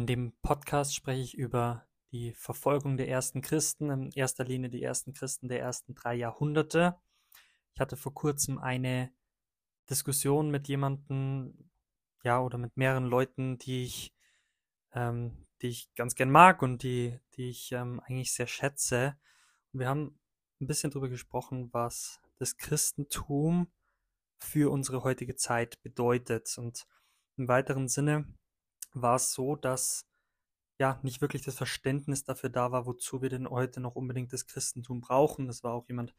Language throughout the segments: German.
In dem Podcast spreche ich über die Verfolgung der ersten Christen, in erster Linie die ersten Christen der ersten drei Jahrhunderte. Ich hatte vor kurzem eine Diskussion mit jemandem, ja, oder mit mehreren Leuten, die ich, ähm, die ich ganz gern mag und die, die ich ähm, eigentlich sehr schätze. Und wir haben ein bisschen darüber gesprochen, was das Christentum für unsere heutige Zeit bedeutet. Und im weiteren Sinne war es so, dass ja nicht wirklich das Verständnis dafür da war, wozu wir denn heute noch unbedingt das Christentum brauchen. Das war auch jemand,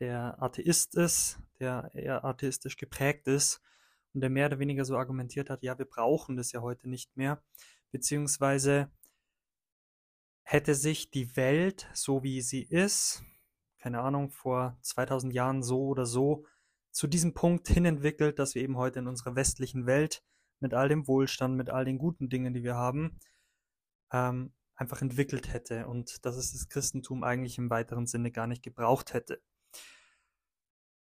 der Atheist ist, der eher atheistisch geprägt ist und der mehr oder weniger so argumentiert hat, ja, wir brauchen das ja heute nicht mehr, beziehungsweise hätte sich die Welt, so wie sie ist, keine Ahnung, vor 2000 Jahren so oder so, zu diesem Punkt hin entwickelt, dass wir eben heute in unserer westlichen Welt mit all dem Wohlstand, mit all den guten Dingen, die wir haben, ähm, einfach entwickelt hätte und dass es das Christentum eigentlich im weiteren Sinne gar nicht gebraucht hätte.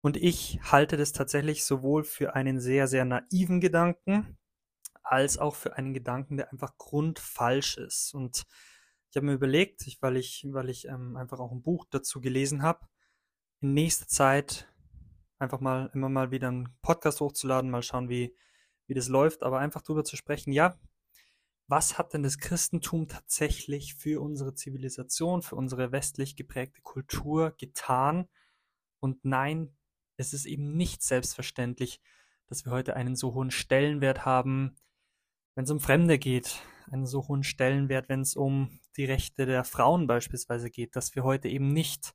Und ich halte das tatsächlich sowohl für einen sehr, sehr naiven Gedanken, als auch für einen Gedanken, der einfach grundfalsch ist. Und ich habe mir überlegt, ich, weil ich, weil ich ähm, einfach auch ein Buch dazu gelesen habe, in nächster Zeit einfach mal immer mal wieder einen Podcast hochzuladen, mal schauen, wie, wie das läuft, aber einfach darüber zu sprechen, ja, was hat denn das Christentum tatsächlich für unsere Zivilisation, für unsere westlich geprägte Kultur getan? Und nein, es ist eben nicht selbstverständlich, dass wir heute einen so hohen Stellenwert haben, wenn es um Fremde geht, einen so hohen Stellenwert, wenn es um die Rechte der Frauen beispielsweise geht, dass wir heute eben nicht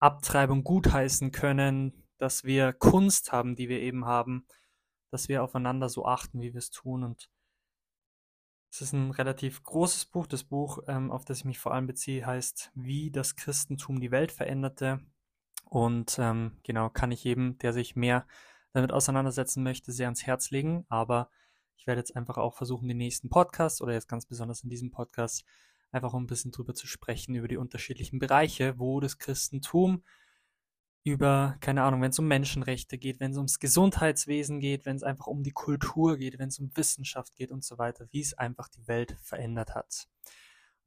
Abtreibung gutheißen können, dass wir Kunst haben, die wir eben haben, dass wir aufeinander so achten, wie wir es tun. Und es ist ein relativ großes Buch. Das Buch, ähm, auf das ich mich vor allem beziehe, heißt Wie das Christentum die Welt veränderte. Und ähm, genau, kann ich jedem, der sich mehr damit auseinandersetzen möchte, sehr ans Herz legen. Aber ich werde jetzt einfach auch versuchen, den nächsten Podcast oder jetzt ganz besonders in diesem Podcast einfach ein bisschen drüber zu sprechen, über die unterschiedlichen Bereiche, wo das Christentum über, keine Ahnung, wenn es um Menschenrechte geht, wenn es ums Gesundheitswesen geht, wenn es einfach um die Kultur geht, wenn es um Wissenschaft geht und so weiter, wie es einfach die Welt verändert hat.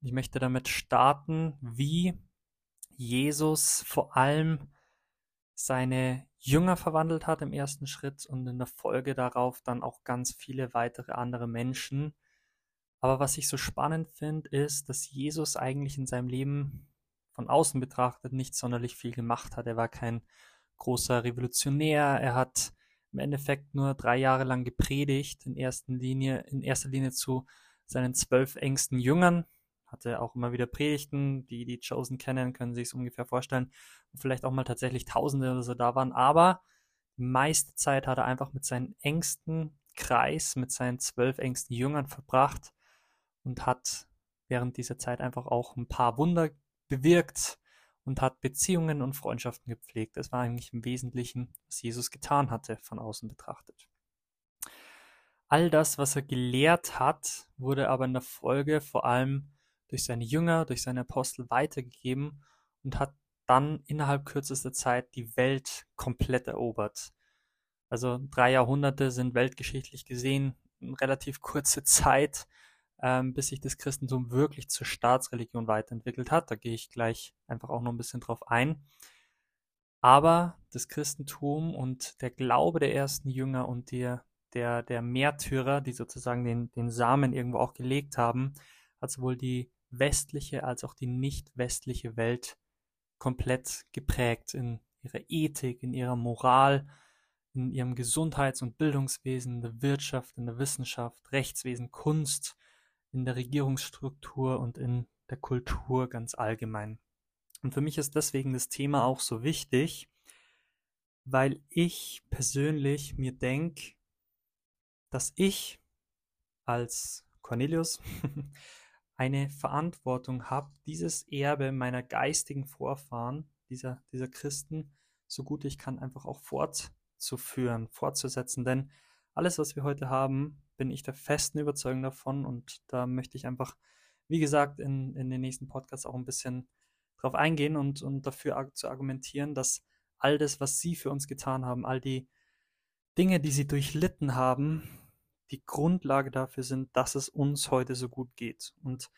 Ich möchte damit starten, wie Jesus vor allem seine Jünger verwandelt hat im ersten Schritt und in der Folge darauf dann auch ganz viele weitere andere Menschen. Aber was ich so spannend finde, ist, dass Jesus eigentlich in seinem Leben von außen betrachtet nicht sonderlich viel gemacht hat. Er war kein großer Revolutionär. Er hat im Endeffekt nur drei Jahre lang gepredigt, in, ersten Linie, in erster Linie zu seinen zwölf engsten Jüngern. Hatte auch immer wieder Predigten, die die Chosen kennen, können sich es ungefähr vorstellen. Und vielleicht auch mal tatsächlich Tausende oder so da waren. Aber die meiste Zeit hat er einfach mit seinem engsten Kreis, mit seinen zwölf engsten Jüngern verbracht und hat während dieser Zeit einfach auch ein paar Wunder bewirkt und hat Beziehungen und Freundschaften gepflegt. Das war eigentlich im Wesentlichen, was Jesus getan hatte, von außen betrachtet. All das, was er gelehrt hat, wurde aber in der Folge vor allem durch seine Jünger, durch seine Apostel weitergegeben und hat dann innerhalb kürzester Zeit die Welt komplett erobert. Also drei Jahrhunderte sind weltgeschichtlich gesehen relativ kurze Zeit ähm, bis sich das Christentum wirklich zur Staatsreligion weiterentwickelt hat. Da gehe ich gleich einfach auch noch ein bisschen drauf ein. Aber das Christentum und der Glaube der ersten Jünger und der, der, der Märtyrer, die sozusagen den, den Samen irgendwo auch gelegt haben, hat sowohl die westliche als auch die nicht westliche Welt komplett geprägt in ihrer Ethik, in ihrer Moral, in ihrem Gesundheits- und Bildungswesen, in der Wirtschaft, in der Wissenschaft, Rechtswesen, Kunst, in der Regierungsstruktur und in der Kultur ganz allgemein. Und für mich ist deswegen das Thema auch so wichtig, weil ich persönlich mir denke, dass ich als Cornelius eine Verantwortung habe, dieses Erbe meiner geistigen Vorfahren, dieser, dieser Christen, so gut ich kann, einfach auch fortzuführen, fortzusetzen. Denn alles, was wir heute haben, bin ich der festen Überzeugung davon und da möchte ich einfach, wie gesagt, in, in den nächsten Podcasts auch ein bisschen drauf eingehen und, und dafür zu argumentieren, dass all das, was sie für uns getan haben, all die Dinge, die sie durchlitten haben, die Grundlage dafür sind, dass es uns heute so gut geht. Und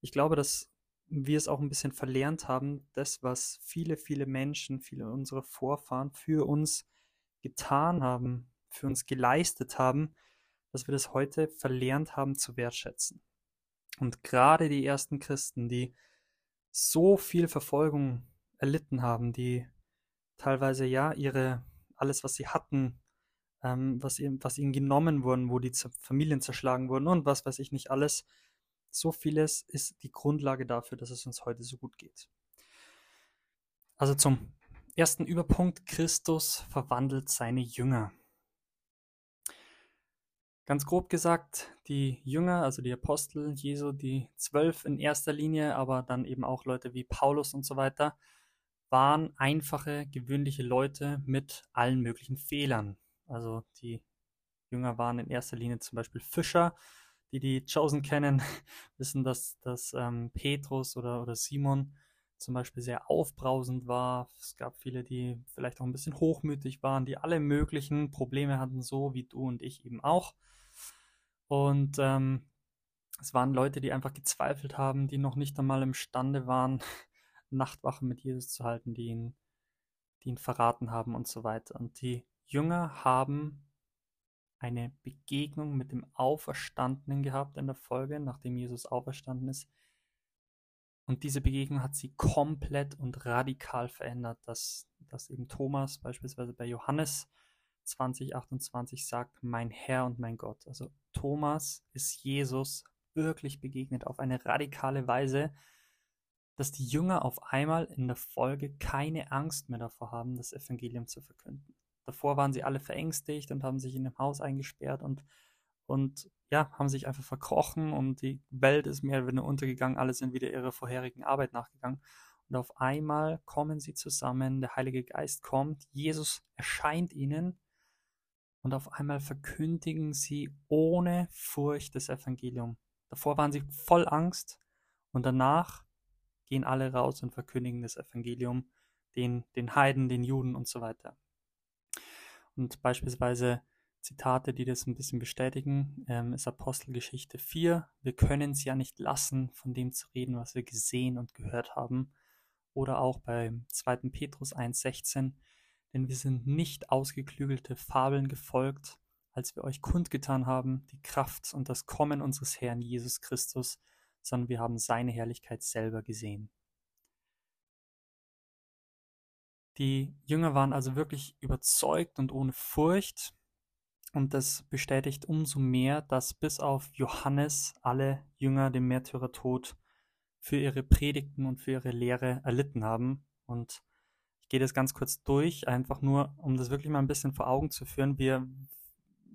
ich glaube, dass wir es auch ein bisschen verlernt haben, das, was viele, viele Menschen, viele unserer Vorfahren für uns getan haben, für uns geleistet haben, dass wir das heute verlernt haben zu wertschätzen. Und gerade die ersten Christen, die so viel Verfolgung erlitten haben, die teilweise ja ihre, alles, was sie hatten, ähm, was, ihnen, was ihnen genommen wurden, wo die Familien zerschlagen wurden und was weiß ich nicht alles, so vieles ist die Grundlage dafür, dass es uns heute so gut geht. Also zum ersten Überpunkt, Christus verwandelt seine Jünger. Ganz grob gesagt, die Jünger, also die Apostel Jesu, die zwölf in erster Linie, aber dann eben auch Leute wie Paulus und so weiter, waren einfache, gewöhnliche Leute mit allen möglichen Fehlern. Also die Jünger waren in erster Linie zum Beispiel Fischer. Die, die Chosen kennen, wissen, dass, dass ähm, Petrus oder, oder Simon zum Beispiel sehr aufbrausend war. Es gab viele, die vielleicht auch ein bisschen hochmütig waren, die alle möglichen Probleme hatten, so wie du und ich eben auch. Und ähm, es waren Leute, die einfach gezweifelt haben, die noch nicht einmal imstande waren, Nachtwache mit Jesus zu halten, die ihn, die ihn verraten haben und so weiter. Und die Jünger haben eine Begegnung mit dem Auferstandenen gehabt in der Folge, nachdem Jesus auferstanden ist. Und diese Begegnung hat sie komplett und radikal verändert, dass, dass eben Thomas beispielsweise bei Johannes 2028 sagt, mein Herr und mein Gott. Also Thomas ist Jesus wirklich begegnet auf eine radikale Weise, dass die Jünger auf einmal in der Folge keine Angst mehr davor haben, das Evangelium zu verkünden. Davor waren sie alle verängstigt und haben sich in dem Haus eingesperrt und, und ja, haben sich einfach verkrochen und die Welt ist mehr oder weniger untergegangen, alle sind wieder ihrer vorherigen Arbeit nachgegangen. Und auf einmal kommen sie zusammen, der Heilige Geist kommt, Jesus erscheint ihnen und auf einmal verkündigen sie ohne Furcht das Evangelium. Davor waren sie voll Angst und danach gehen alle raus und verkündigen das Evangelium den, den Heiden, den Juden und so weiter. Und beispielsweise Zitate, die das ein bisschen bestätigen, ähm, ist Apostelgeschichte 4. Wir können es ja nicht lassen, von dem zu reden, was wir gesehen und gehört haben. Oder auch bei 2. Petrus 1,16 denn wir sind nicht ausgeklügelte Fabeln gefolgt, als wir euch kundgetan haben, die Kraft und das Kommen unseres Herrn Jesus Christus, sondern wir haben seine Herrlichkeit selber gesehen. Die Jünger waren also wirklich überzeugt und ohne Furcht, und das bestätigt umso mehr, dass bis auf Johannes alle Jünger den Märtyrertod für ihre Predigten und für ihre Lehre erlitten haben. Und ich gehe das ganz kurz durch, einfach nur, um das wirklich mal ein bisschen vor Augen zu führen. Wir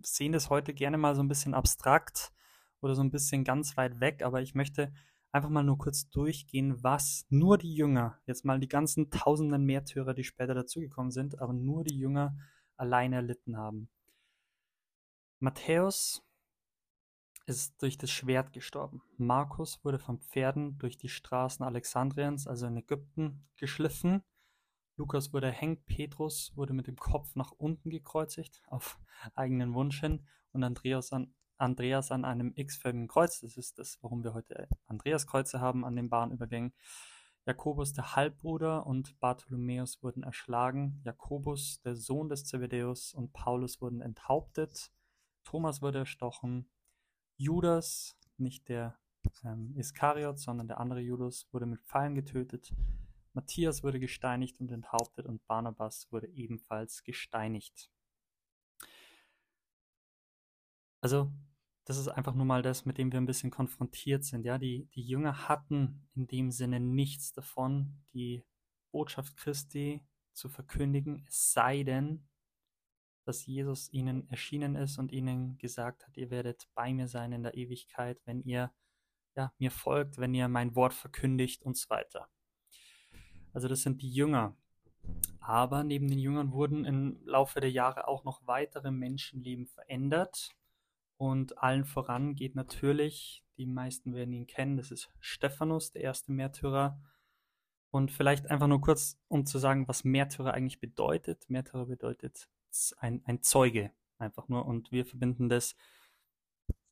sehen das heute gerne mal so ein bisschen abstrakt oder so ein bisschen ganz weit weg, aber ich möchte einfach mal nur kurz durchgehen, was nur die Jünger, jetzt mal die ganzen tausenden Märtyrer, die später dazugekommen sind, aber nur die Jünger alleine erlitten haben. Matthäus ist durch das Schwert gestorben. Markus wurde von Pferden durch die Straßen Alexandriens, also in Ägypten, geschliffen. Lukas wurde erhängt, Petrus wurde mit dem Kopf nach unten gekreuzigt, auf eigenen Wunsch hin, und Andreas an, Andreas an einem x-förmigen Kreuz. Das ist das, warum wir heute Andreaskreuze haben an den Bahnübergängen. Jakobus, der Halbbruder, und Bartholomäus wurden erschlagen. Jakobus, der Sohn des Zebedäus, und Paulus wurden enthauptet. Thomas wurde erstochen. Judas, nicht der ähm, Iskariot, sondern der andere Judas, wurde mit Pfeilen getötet. Matthias wurde gesteinigt und enthauptet und Barnabas wurde ebenfalls gesteinigt. Also, das ist einfach nur mal das, mit dem wir ein bisschen konfrontiert sind. Ja, die, die Jünger hatten in dem Sinne nichts davon, die Botschaft Christi zu verkündigen, es sei denn, dass Jesus ihnen erschienen ist und ihnen gesagt hat, ihr werdet bei mir sein in der Ewigkeit, wenn ihr ja, mir folgt, wenn ihr mein Wort verkündigt und so weiter. Also das sind die Jünger. Aber neben den Jüngern wurden im Laufe der Jahre auch noch weitere Menschenleben verändert. Und allen voran geht natürlich, die meisten werden ihn kennen, das ist Stephanus, der erste Märtyrer. Und vielleicht einfach nur kurz, um zu sagen, was Märtyrer eigentlich bedeutet. Märtyrer bedeutet ein, ein Zeuge, einfach nur. Und wir verbinden das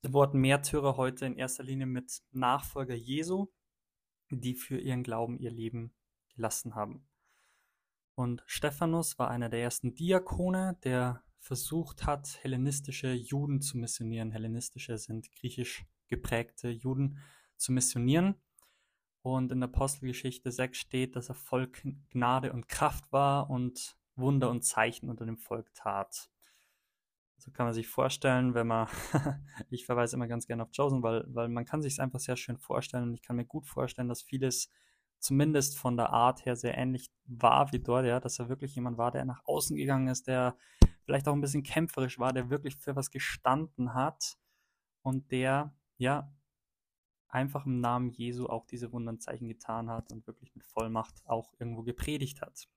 Wort Märtyrer heute in erster Linie mit Nachfolger Jesu, die für ihren Glauben ihr Leben gelassen haben. Und Stephanus war einer der ersten Diakone, der versucht hat, hellenistische Juden zu missionieren. Hellenistische sind griechisch geprägte Juden zu missionieren. Und in der Apostelgeschichte 6 steht, dass er voll Gnade und Kraft war und Wunder und Zeichen unter dem Volk tat. So kann man sich vorstellen, wenn man, ich verweise immer ganz gerne auf Chosen, weil, weil man kann sich es einfach sehr schön vorstellen und ich kann mir gut vorstellen, dass vieles zumindest von der Art her sehr ähnlich war wie dort, ja, dass er wirklich jemand war, der nach außen gegangen ist, der vielleicht auch ein bisschen kämpferisch war, der wirklich für was gestanden hat und der, ja, einfach im Namen Jesu auch diese Wundernzeichen getan hat und wirklich mit Vollmacht auch irgendwo gepredigt hat.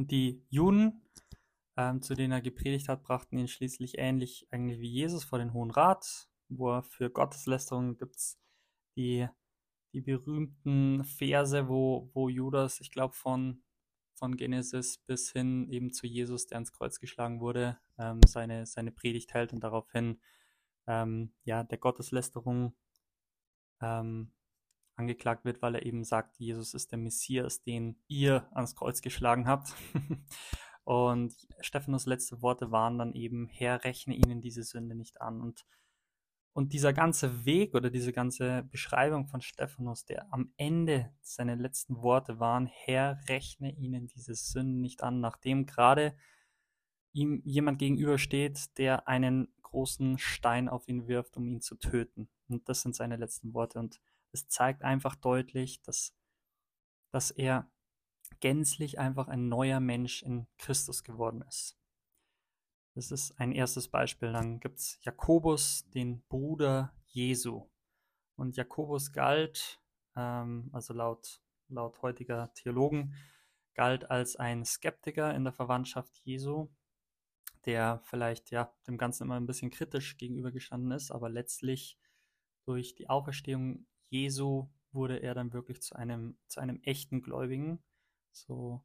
Und die Juden, ähm, zu denen er gepredigt hat, brachten ihn schließlich ähnlich eigentlich wie Jesus vor den Hohen Rat, wo er für Gotteslästerung gibt es die, die berühmten Verse, wo, wo Judas, ich glaube, von, von Genesis bis hin eben zu Jesus, der ans Kreuz geschlagen wurde, ähm, seine, seine Predigt hält und daraufhin ähm, ja, der Gotteslästerung ähm, angeklagt wird, weil er eben sagt, Jesus ist der Messias, den ihr ans Kreuz geschlagen habt. und Stephanus letzte Worte waren dann eben, Herr, rechne ihnen diese Sünde nicht an. Und, und dieser ganze Weg oder diese ganze Beschreibung von Stephanus, der am Ende seine letzten Worte waren, Herr, rechne ihnen diese Sünde nicht an, nachdem gerade ihm jemand gegenübersteht, der einen großen Stein auf ihn wirft, um ihn zu töten. Und das sind seine letzten Worte. Und es zeigt einfach deutlich, dass, dass er gänzlich einfach ein neuer Mensch in Christus geworden ist. Das ist ein erstes Beispiel. Dann gibt es Jakobus, den Bruder Jesu. Und Jakobus galt, ähm, also laut, laut heutiger Theologen, galt als ein Skeptiker in der Verwandtschaft Jesu, der vielleicht ja dem Ganzen immer ein bisschen kritisch gegenübergestanden ist, aber letztlich durch die Auferstehung Jesu wurde er dann wirklich zu einem, zu einem echten Gläubigen. So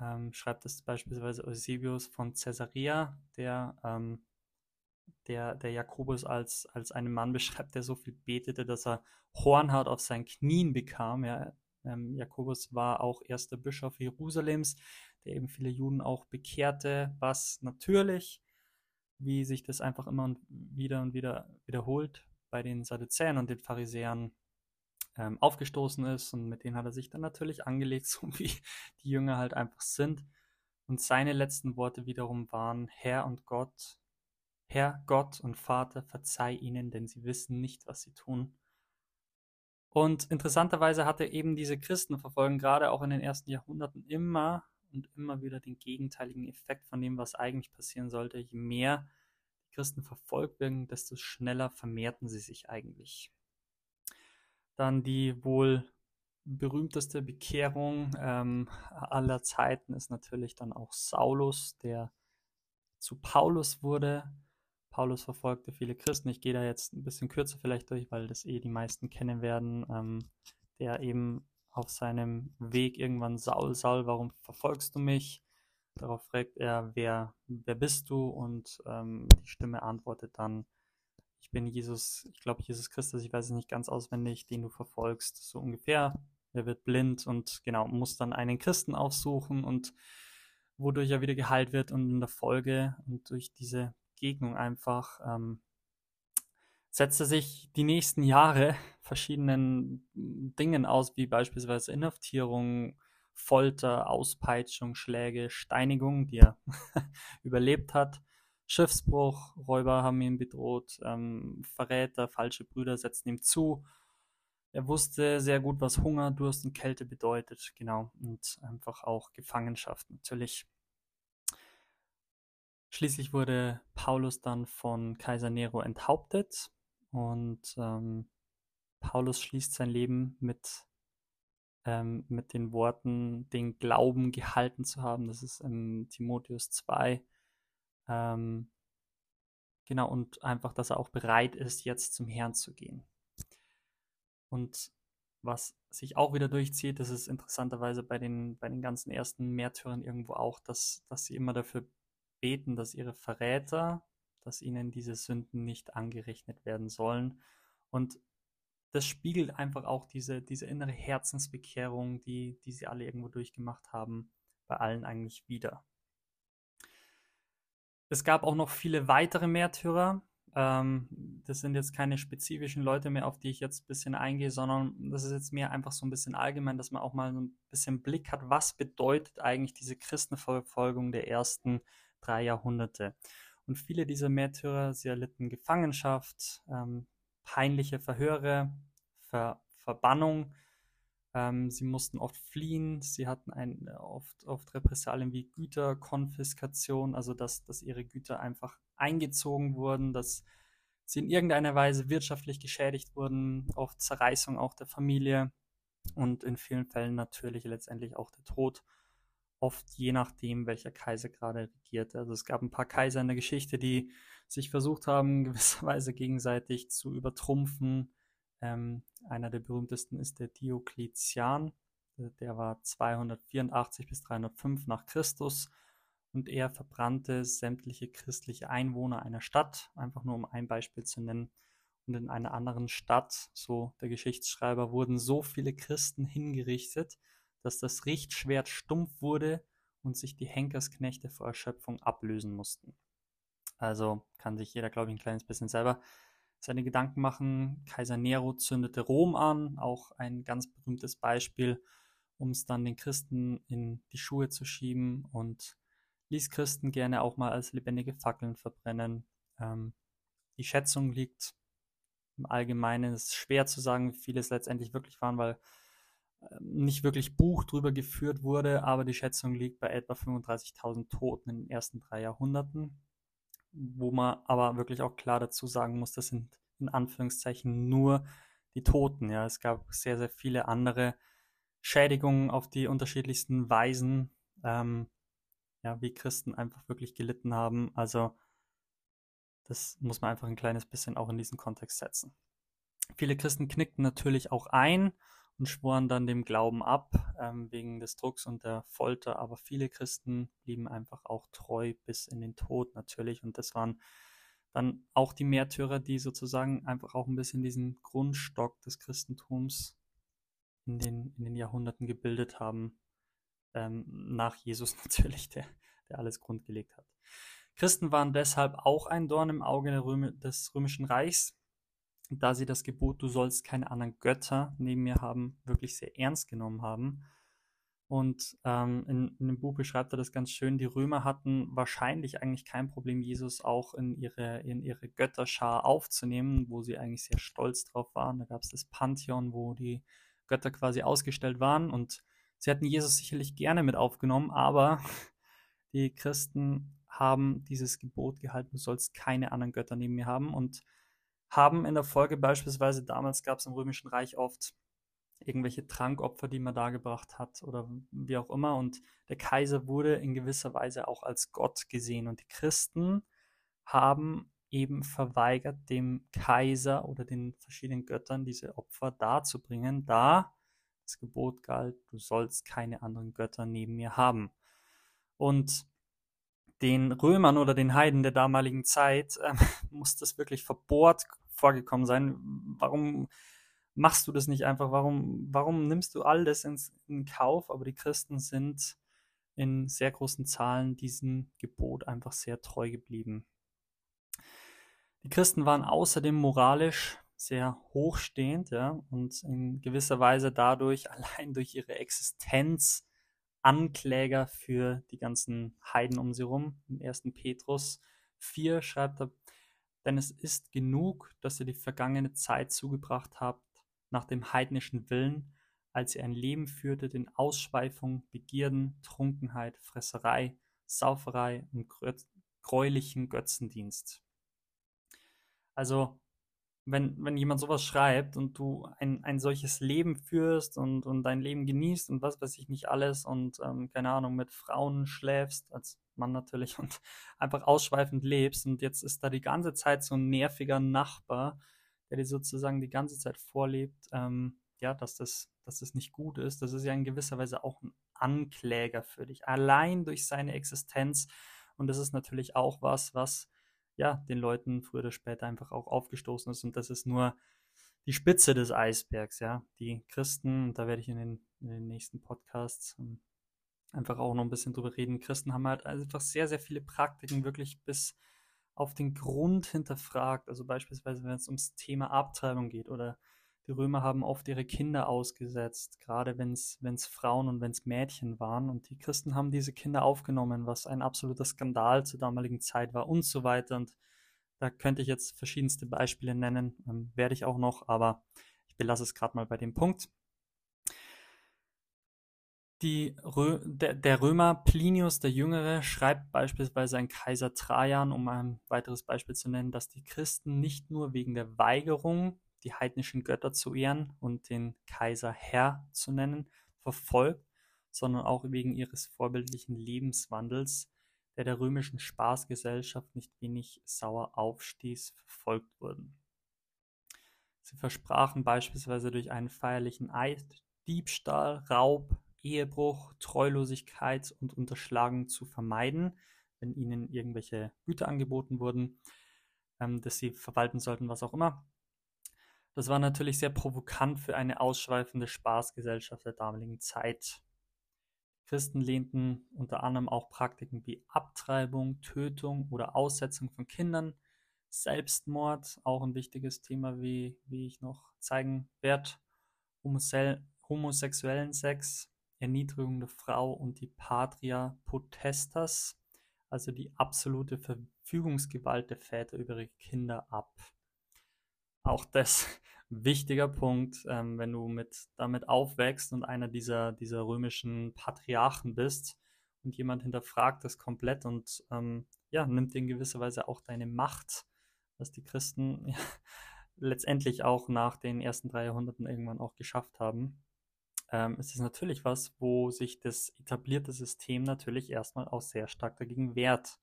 ähm, schreibt es beispielsweise Eusebius von Caesarea, der, ähm, der, der Jakobus als, als einen Mann beschreibt, der so viel betete, dass er Hornhaut auf seinen Knien bekam. Ja, ähm, Jakobus war auch erster Bischof Jerusalems, der eben viele Juden auch bekehrte, was natürlich, wie sich das einfach immer und wieder und wieder wiederholt, bei den Sadduzäern und den Pharisäern ähm, aufgestoßen ist und mit denen hat er sich dann natürlich angelegt, so wie die Jünger halt einfach sind. Und seine letzten Worte wiederum waren, Herr und Gott, Herr Gott und Vater, verzeih ihnen, denn sie wissen nicht, was sie tun. Und interessanterweise hatte eben diese Christenverfolgung gerade auch in den ersten Jahrhunderten immer und immer wieder den gegenteiligen Effekt von dem, was eigentlich passieren sollte. Je mehr Christen verfolgt werden, desto schneller vermehrten sie sich eigentlich. Dann die wohl berühmteste Bekehrung ähm, aller Zeiten ist natürlich dann auch Saulus, der zu Paulus wurde. Paulus verfolgte viele Christen. Ich gehe da jetzt ein bisschen kürzer vielleicht durch, weil das eh die meisten kennen werden, ähm, der eben auf seinem Weg irgendwann Saul, Saul, warum verfolgst du mich? Darauf fragt er, wer, wer bist du? Und ähm, die Stimme antwortet dann, ich bin Jesus, ich glaube Jesus Christus, ich weiß es nicht ganz auswendig, den du verfolgst, so ungefähr. Er wird blind und genau, muss dann einen Christen aufsuchen und wodurch er wieder geheilt wird und in der Folge und durch diese Gegnung einfach ähm, setzte sich die nächsten Jahre verschiedenen Dingen aus, wie beispielsweise Inhaftierung, Folter, Auspeitschung, Schläge, Steinigung, die er überlebt hat. Schiffsbruch, Räuber haben ihn bedroht, ähm, Verräter, falsche Brüder setzten ihm zu. Er wusste sehr gut, was Hunger, Durst und Kälte bedeutet, genau, und einfach auch Gefangenschaft natürlich. Schließlich wurde Paulus dann von Kaiser Nero enthauptet und ähm, Paulus schließt sein Leben mit ähm, mit den Worten, den Glauben gehalten zu haben. Das ist in Timotheus 2. Ähm, genau, und einfach, dass er auch bereit ist, jetzt zum Herrn zu gehen. Und was sich auch wieder durchzieht, das ist interessanterweise bei den, bei den ganzen ersten Märtyrern irgendwo auch, dass, dass sie immer dafür beten, dass ihre Verräter, dass ihnen diese Sünden nicht angerechnet werden sollen. Und das spiegelt einfach auch diese, diese innere Herzensbekehrung, die, die sie alle irgendwo durchgemacht haben, bei allen eigentlich wieder. Es gab auch noch viele weitere Märtyrer. Ähm, das sind jetzt keine spezifischen Leute mehr, auf die ich jetzt ein bisschen eingehe, sondern das ist jetzt mehr einfach so ein bisschen allgemein, dass man auch mal so ein bisschen Blick hat, was bedeutet eigentlich diese Christenverfolgung der ersten drei Jahrhunderte. Und viele dieser Märtyrer, sie erlitten Gefangenschaft, ähm, peinliche Verhöre, Ver Verbannung. Ähm, sie mussten oft fliehen, sie hatten ein, oft, oft Repressalien wie Güterkonfiskation, also dass, dass ihre Güter einfach eingezogen wurden, dass sie in irgendeiner Weise wirtschaftlich geschädigt wurden, oft Zerreißung auch der Familie und in vielen Fällen natürlich letztendlich auch der Tod, oft je nachdem, welcher Kaiser gerade regierte. Also es gab ein paar Kaiser in der Geschichte, die sich versucht haben, gewisserweise gegenseitig zu übertrumpfen. Ähm, einer der berühmtesten ist der Diokletian. Der war 284 bis 305 nach Christus und er verbrannte sämtliche christliche Einwohner einer Stadt, einfach nur um ein Beispiel zu nennen. Und in einer anderen Stadt, so der Geschichtsschreiber, wurden so viele Christen hingerichtet, dass das Richtschwert stumpf wurde und sich die Henkersknechte vor Erschöpfung ablösen mussten. Also kann sich jeder, glaube ich, ein kleines bisschen selber seine Gedanken machen. Kaiser Nero zündete Rom an, auch ein ganz berühmtes Beispiel, um es dann den Christen in die Schuhe zu schieben und ließ Christen gerne auch mal als lebendige Fackeln verbrennen. Ähm, die Schätzung liegt im Allgemeinen, es ist schwer zu sagen, wie viele es letztendlich wirklich waren, weil ähm, nicht wirklich Buch drüber geführt wurde, aber die Schätzung liegt bei etwa 35.000 Toten in den ersten drei Jahrhunderten wo man aber wirklich auch klar dazu sagen muss, das sind in Anführungszeichen nur die Toten. Ja, es gab sehr, sehr viele andere Schädigungen auf die unterschiedlichsten Weisen, ähm, ja, wie Christen einfach wirklich gelitten haben. Also das muss man einfach ein kleines bisschen auch in diesen Kontext setzen. Viele Christen knickten natürlich auch ein und schworen dann dem Glauben ab, ähm, wegen des Drucks und der Folter. Aber viele Christen blieben einfach auch treu bis in den Tod natürlich. Und das waren dann auch die Märtyrer, die sozusagen einfach auch ein bisschen diesen Grundstock des Christentums in den, in den Jahrhunderten gebildet haben. Ähm, nach Jesus natürlich, der, der alles grundgelegt hat. Christen waren deshalb auch ein Dorn im Auge des Römischen Reichs da sie das Gebot, du sollst keine anderen Götter neben mir haben, wirklich sehr ernst genommen haben. Und ähm, in, in, dem Buch beschreibt er das ganz schön. Die Römer hatten wahrscheinlich eigentlich kein Problem, Jesus auch in ihre, in ihre Götterschar aufzunehmen, wo sie eigentlich sehr stolz drauf waren. Da gab es das Pantheon, wo die Götter quasi ausgestellt waren. Und sie hätten Jesus sicherlich gerne mit aufgenommen, aber die Christen haben dieses Gebot gehalten, du sollst keine anderen Götter neben mir haben. Und haben in der Folge beispielsweise, damals gab es im Römischen Reich oft irgendwelche Trankopfer, die man dargebracht hat oder wie auch immer. Und der Kaiser wurde in gewisser Weise auch als Gott gesehen. Und die Christen haben eben verweigert, dem Kaiser oder den verschiedenen Göttern diese Opfer darzubringen, da das Gebot galt, du sollst keine anderen Götter neben mir haben. Und den Römern oder den Heiden der damaligen Zeit äh, muss das wirklich verbohrt vorgekommen sein. Warum machst du das nicht einfach? Warum, warum nimmst du all das ins, in Kauf? Aber die Christen sind in sehr großen Zahlen diesem Gebot einfach sehr treu geblieben. Die Christen waren außerdem moralisch sehr hochstehend, ja, und in gewisser Weise dadurch, allein durch ihre Existenz, Ankläger für die ganzen Heiden um sie rum. Im 1. Petrus 4 schreibt er, denn es ist genug, dass ihr die vergangene Zeit zugebracht habt nach dem heidnischen Willen, als ihr ein Leben führtet in Ausschweifung, Begierden, Trunkenheit, Fresserei, Sauferei und gräulichen Götzendienst. Also wenn, wenn jemand sowas schreibt und du ein, ein solches Leben führst und, und dein Leben genießt und was weiß ich nicht alles und ähm, keine Ahnung, mit Frauen schläfst, als Mann natürlich, und einfach ausschweifend lebst und jetzt ist da die ganze Zeit so ein nerviger Nachbar, der dir sozusagen die ganze Zeit vorlebt, ähm, ja, dass das, dass das nicht gut ist, das ist ja in gewisser Weise auch ein Ankläger für dich, allein durch seine Existenz und das ist natürlich auch was, was ja, den Leuten früher oder später einfach auch aufgestoßen ist. Und das ist nur die Spitze des Eisbergs, ja. Die Christen, da werde ich in den, in den nächsten Podcasts ähm, einfach auch noch ein bisschen drüber reden. Christen haben halt einfach sehr, sehr viele Praktiken wirklich bis auf den Grund hinterfragt. Also beispielsweise, wenn es ums Thema Abtreibung geht oder die Römer haben oft ihre Kinder ausgesetzt, gerade wenn es Frauen und wenn es Mädchen waren. Und die Christen haben diese Kinder aufgenommen, was ein absoluter Skandal zur damaligen Zeit war und so weiter. Und da könnte ich jetzt verschiedenste Beispiele nennen, ähm, werde ich auch noch, aber ich belasse es gerade mal bei dem Punkt. Rö der, der, Römer Plinius der Jüngere schreibt beispielsweise ein Kaiser Trajan, um ein weiteres Beispiel zu nennen, dass die Christen nicht nur wegen der Weigerung, die heidnischen Götter zu ehren und den Kaiser Herr zu nennen, verfolgt, sondern auch wegen ihres vorbildlichen Lebenswandels, der der römischen Spaßgesellschaft nicht wenig sauer aufstieß, verfolgt wurden. Sie versprachen beispielsweise durch einen feierlichen Eid Diebstahl, Raub, Ehebruch, Treulosigkeit und Unterschlagung zu vermeiden, wenn ihnen irgendwelche Güter angeboten wurden, ähm, dass sie verwalten sollten, was auch immer. Das war natürlich sehr provokant für eine ausschweifende Spaßgesellschaft der damaligen Zeit. Christen lehnten unter anderem auch Praktiken wie Abtreibung, Tötung oder Aussetzung von Kindern, Selbstmord, auch ein wichtiges Thema, wie, wie ich noch zeigen werde, homosexuellen Sex, Erniedrigung der Frau und die Patria Potestas, also die absolute Verfügungsgewalt der Väter über ihre Kinder ab. Auch das wichtiger Punkt, ähm, wenn du mit, damit aufwächst und einer dieser, dieser römischen Patriarchen bist und jemand hinterfragt das komplett und ähm, ja, nimmt in gewisser Weise auch deine Macht, was die Christen ja, letztendlich auch nach den ersten drei Jahrhunderten irgendwann auch geschafft haben ähm, ist es natürlich was, wo sich das etablierte System natürlich erstmal auch sehr stark dagegen wehrt.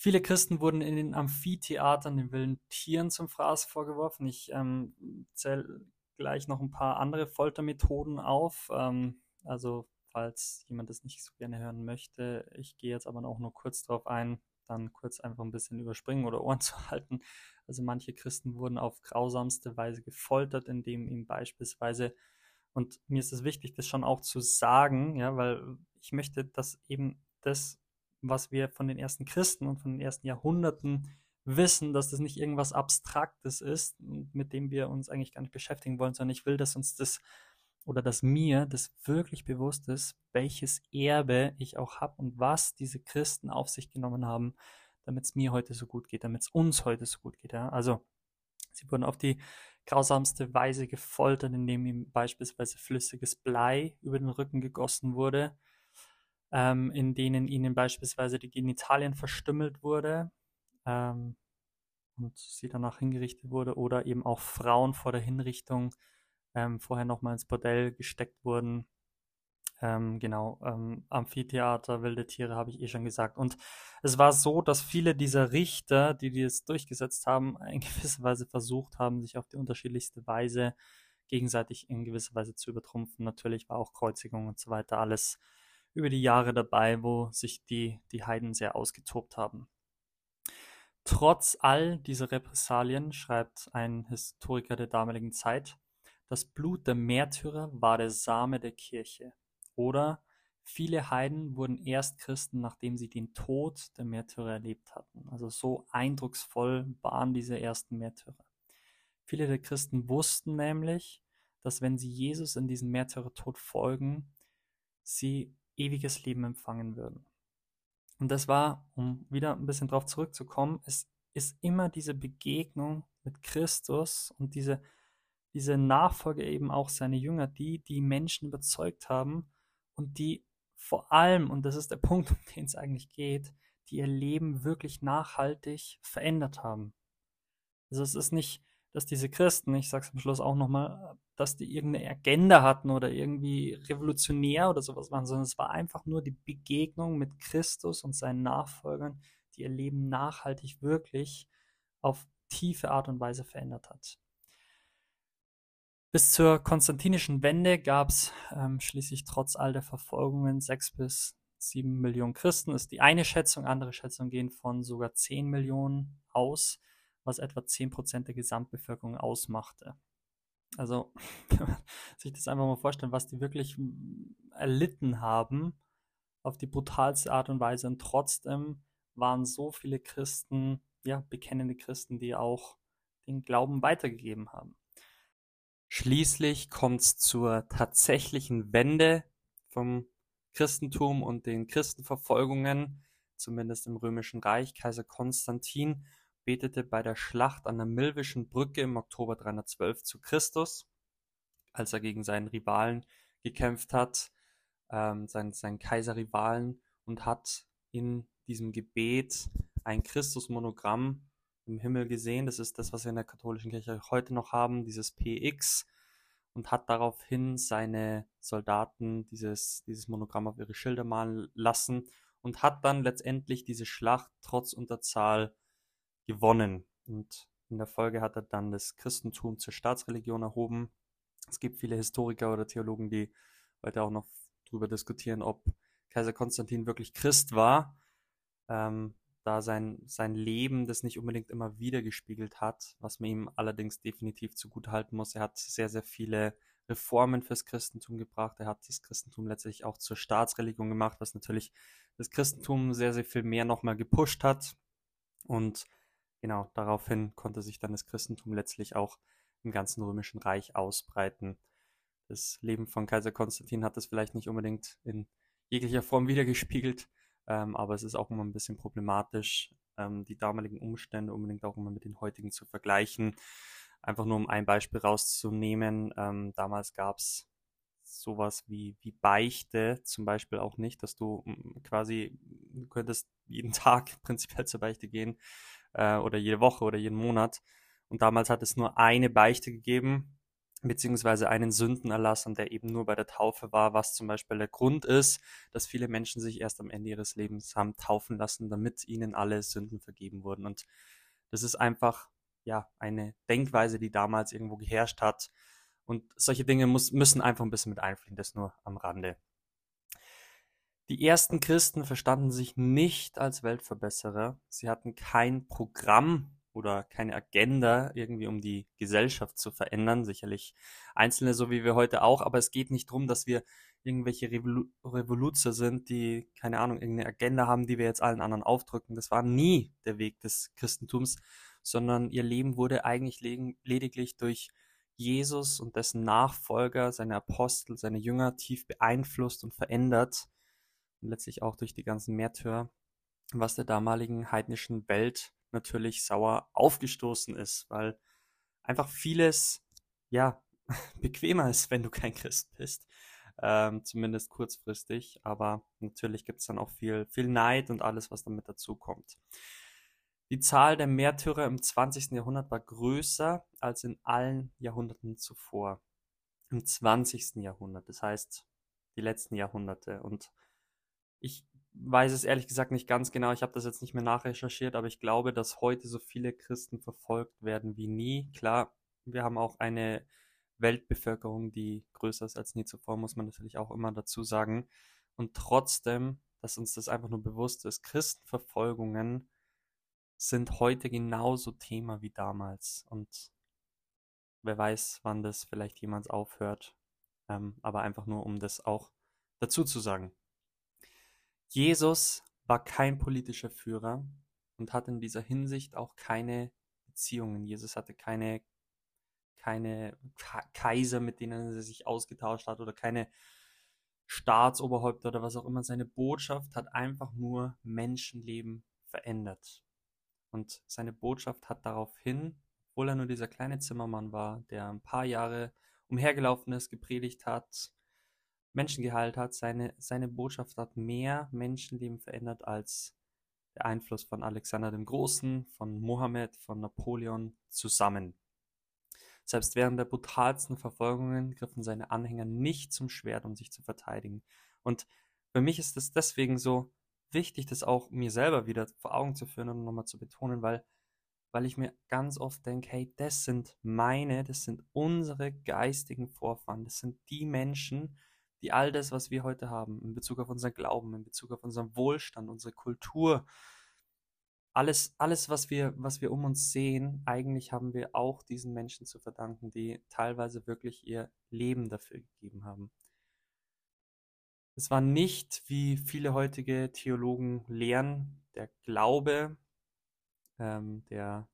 Viele Christen wurden in den Amphitheatern den wilden Tieren zum Fraß vorgeworfen. Ich ähm, zähle gleich noch ein paar andere Foltermethoden auf. Ähm, also, falls jemand das nicht so gerne hören möchte, ich gehe jetzt aber auch nur kurz darauf ein, dann kurz einfach ein bisschen überspringen oder Ohren zu halten. Also manche Christen wurden auf grausamste Weise gefoltert, indem ihm beispielsweise, und mir ist es wichtig, das schon auch zu sagen, ja, weil ich möchte, dass eben das, was wir von den ersten Christen und von den ersten Jahrhunderten wissen, dass das nicht irgendwas Abstraktes ist, mit dem wir uns eigentlich gar nicht beschäftigen wollen, sondern ich will, dass uns das oder dass mir das wirklich bewusst ist, welches Erbe ich auch habe und was diese Christen auf sich genommen haben damit es mir heute so gut geht, damit es uns heute so gut geht. Ja? Also, sie wurden auf die grausamste Weise gefoltert, indem ihm beispielsweise flüssiges Blei über den Rücken gegossen wurde, ähm, in denen ihnen beispielsweise die Genitalien verstümmelt wurde ähm, und sie danach hingerichtet wurde, oder eben auch Frauen vor der Hinrichtung ähm, vorher nochmal ins Bordell gesteckt wurden ähm, genau, ähm, Amphitheater, wilde Tiere habe ich eh schon gesagt. Und es war so, dass viele dieser Richter, die das durchgesetzt haben, in gewisser Weise versucht haben, sich auf die unterschiedlichste Weise gegenseitig in gewisser Weise zu übertrumpfen. Natürlich war auch Kreuzigung und so weiter alles über die Jahre dabei, wo sich die, die Heiden sehr ausgetobt haben. Trotz all dieser Repressalien schreibt ein Historiker der damaligen Zeit, das Blut der Märtyrer war der Same der Kirche. Oder viele Heiden wurden erst Christen, nachdem sie den Tod der Märtyrer erlebt hatten. Also so eindrucksvoll waren diese ersten Märtyrer. Viele der Christen wussten nämlich, dass wenn sie Jesus in diesen Märtyrertod folgen, sie ewiges Leben empfangen würden. Und das war, um wieder ein bisschen darauf zurückzukommen, es ist immer diese Begegnung mit Christus und diese, diese Nachfolge eben auch seine Jünger, die die Menschen überzeugt haben und die vor allem, und das ist der Punkt, um den es eigentlich geht, die ihr Leben wirklich nachhaltig verändert haben. Also es ist nicht, dass diese Christen, ich sage es am Schluss auch nochmal, dass die irgendeine Agenda hatten oder irgendwie revolutionär oder sowas waren, sondern es war einfach nur die Begegnung mit Christus und seinen Nachfolgern, die ihr Leben nachhaltig wirklich auf tiefe Art und Weise verändert hat. Bis zur konstantinischen Wende gab es ähm, schließlich trotz all der Verfolgungen sechs bis sieben Millionen Christen ist die eine Schätzung. Andere Schätzungen gehen von sogar zehn Millionen aus, was etwa zehn Prozent der Gesamtbevölkerung ausmachte. Also, wenn man sich das einfach mal vorstellen, was die wirklich erlitten haben, auf die brutalste Art und Weise. Und trotzdem waren so viele Christen, ja, bekennende Christen, die auch den Glauben weitergegeben haben. Schließlich kommt es zur tatsächlichen Wende vom Christentum und den Christenverfolgungen, zumindest im Römischen Reich. Kaiser Konstantin betete bei der Schlacht an der Milwischen Brücke im Oktober 312 zu Christus, als er gegen seinen Rivalen gekämpft hat, ähm, seinen, seinen Kaiserrivalen, und hat in diesem Gebet ein Christusmonogramm im Himmel gesehen. Das ist das, was wir in der katholischen Kirche heute noch haben, dieses PX, und hat daraufhin seine Soldaten dieses, dieses Monogramm auf ihre Schilder malen lassen und hat dann letztendlich diese Schlacht trotz Unterzahl gewonnen. Und in der Folge hat er dann das Christentum zur Staatsreligion erhoben. Es gibt viele Historiker oder Theologen, die heute auch noch darüber diskutieren, ob Kaiser Konstantin wirklich Christ war, ähm, da sein, sein Leben das nicht unbedingt immer wieder gespiegelt hat, was man ihm allerdings definitiv zugutehalten muss. Er hat sehr, sehr viele Reformen fürs Christentum gebracht. Er hat das Christentum letztlich auch zur Staatsreligion gemacht, was natürlich das Christentum sehr, sehr viel mehr nochmal gepusht hat. Und genau, daraufhin konnte sich dann das Christentum letztlich auch im ganzen römischen Reich ausbreiten. Das Leben von Kaiser Konstantin hat das vielleicht nicht unbedingt in jeglicher Form wiedergespiegelt, ähm, aber es ist auch immer ein bisschen problematisch, ähm, die damaligen Umstände unbedingt auch immer mit den heutigen zu vergleichen. Einfach nur um ein Beispiel rauszunehmen, ähm, damals gab es sowas wie, wie Beichte zum Beispiel auch nicht, dass du mm, quasi, du könntest jeden Tag prinzipiell zur Beichte gehen äh, oder jede Woche oder jeden Monat. Und damals hat es nur eine Beichte gegeben, beziehungsweise einen Sündenerlass und der eben nur bei der Taufe war, was zum Beispiel der Grund ist, dass viele Menschen sich erst am Ende ihres Lebens haben taufen lassen, damit ihnen alle Sünden vergeben wurden. Und das ist einfach, ja, eine Denkweise, die damals irgendwo geherrscht hat. Und solche Dinge muss, müssen einfach ein bisschen mit einfließen, das nur am Rande. Die ersten Christen verstanden sich nicht als Weltverbesserer. Sie hatten kein Programm oder keine Agenda irgendwie, um die Gesellschaft zu verändern. Sicherlich Einzelne, so wie wir heute auch, aber es geht nicht darum, dass wir irgendwelche Revolu Revoluzer sind, die, keine Ahnung, irgendeine Agenda haben, die wir jetzt allen anderen aufdrücken. Das war nie der Weg des Christentums, sondern ihr Leben wurde eigentlich lediglich durch Jesus und dessen Nachfolger, seine Apostel, seine Jünger tief beeinflusst und verändert und letztlich auch durch die ganzen Märtyrer, was der damaligen heidnischen Welt natürlich sauer aufgestoßen ist, weil einfach vieles, ja, bequemer ist, wenn du kein Christ bist. Ähm, zumindest kurzfristig, aber natürlich gibt es dann auch viel, viel Neid und alles, was damit dazu kommt. Die Zahl der Märtyrer im 20. Jahrhundert war größer als in allen Jahrhunderten zuvor. Im 20. Jahrhundert, das heißt die letzten Jahrhunderte. Und ich weiß es ehrlich gesagt nicht ganz genau. Ich habe das jetzt nicht mehr nachrecherchiert, aber ich glaube, dass heute so viele Christen verfolgt werden wie nie. Klar, wir haben auch eine Weltbevölkerung, die größer ist als nie zuvor, muss man natürlich auch immer dazu sagen. Und trotzdem, dass uns das einfach nur bewusst ist, Christenverfolgungen sind heute genauso Thema wie damals. Und wer weiß, wann das vielleicht jemals aufhört. Ähm, aber einfach nur, um das auch dazu zu sagen. Jesus war kein politischer Führer und hat in dieser Hinsicht auch keine Beziehungen. Jesus hatte keine, keine Kaiser, mit denen er sich ausgetauscht hat oder keine Staatsoberhäupter oder was auch immer. Seine Botschaft hat einfach nur Menschenleben verändert. Und seine Botschaft hat daraufhin, obwohl er nur dieser kleine Zimmermann war, der ein paar Jahre umhergelaufen ist, gepredigt hat, Menschen geheilt hat. Seine, seine Botschaft hat mehr Menschenleben verändert als der Einfluss von Alexander dem Großen, von Mohammed, von Napoleon zusammen. Selbst während der brutalsten Verfolgungen griffen seine Anhänger nicht zum Schwert, um sich zu verteidigen. Und für mich ist es deswegen so wichtig, das auch mir selber wieder vor Augen zu führen und nochmal zu betonen, weil, weil ich mir ganz oft denke, hey, das sind meine, das sind unsere geistigen Vorfahren, das sind die Menschen, die all das, was wir heute haben, in Bezug auf unseren Glauben, in Bezug auf unseren Wohlstand, unsere Kultur, alles, alles, was wir, was wir um uns sehen, eigentlich haben wir auch diesen Menschen zu verdanken, die teilweise wirklich ihr Leben dafür gegeben haben. Es war nicht, wie viele heutige Theologen lehren, der Glaube, ähm, der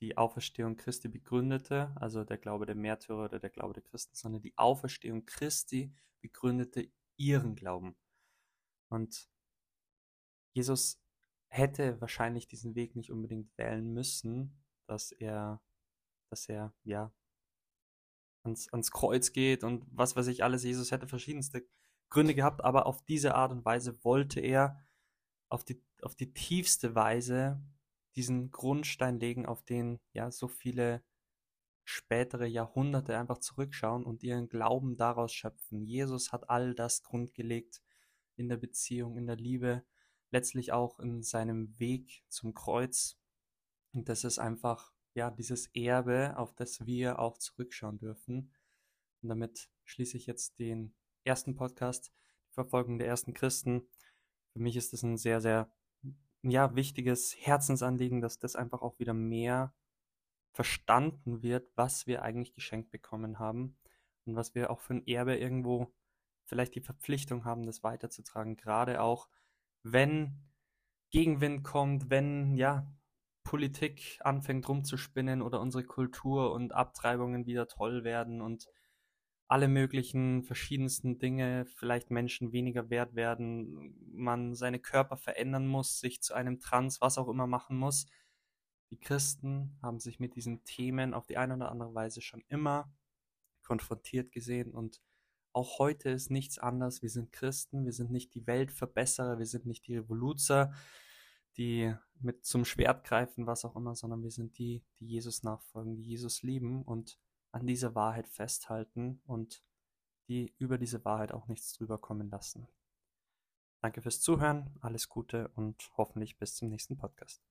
die Auferstehung Christi begründete, also der Glaube der Märtyrer oder der Glaube der Christen, sondern die Auferstehung Christi begründete ihren Glauben. Und Jesus hätte wahrscheinlich diesen Weg nicht unbedingt wählen müssen, dass er, dass er, ja, ans, ans Kreuz geht und was weiß ich alles. Jesus hätte verschiedenste Gründe gehabt, aber auf diese Art und Weise wollte er auf die, auf die tiefste Weise diesen Grundstein legen, auf den ja so viele spätere Jahrhunderte einfach zurückschauen und ihren Glauben daraus schöpfen. Jesus hat all das grundgelegt in der Beziehung, in der Liebe, letztlich auch in seinem Weg zum Kreuz. Und das ist einfach ja dieses Erbe, auf das wir auch zurückschauen dürfen. Und damit schließe ich jetzt den ersten Podcast, die Verfolgung der ersten Christen. Für mich ist es ein sehr, sehr ja, wichtiges Herzensanliegen, dass das einfach auch wieder mehr verstanden wird, was wir eigentlich geschenkt bekommen haben und was wir auch für ein Erbe irgendwo vielleicht die Verpflichtung haben, das weiterzutragen. Gerade auch, wenn Gegenwind kommt, wenn ja Politik anfängt rumzuspinnen oder unsere Kultur und Abtreibungen wieder toll werden und alle möglichen verschiedensten Dinge, vielleicht Menschen weniger wert werden, man seine Körper verändern muss, sich zu einem Trans, was auch immer machen muss. Die Christen haben sich mit diesen Themen auf die eine oder andere Weise schon immer konfrontiert gesehen und auch heute ist nichts anders. Wir sind Christen, wir sind nicht die Weltverbesserer, wir sind nicht die Revoluzer, die mit zum Schwert greifen, was auch immer, sondern wir sind die, die Jesus nachfolgen, die Jesus lieben und an dieser Wahrheit festhalten und die über diese Wahrheit auch nichts drüber kommen lassen. Danke fürs Zuhören, alles Gute und hoffentlich bis zum nächsten Podcast.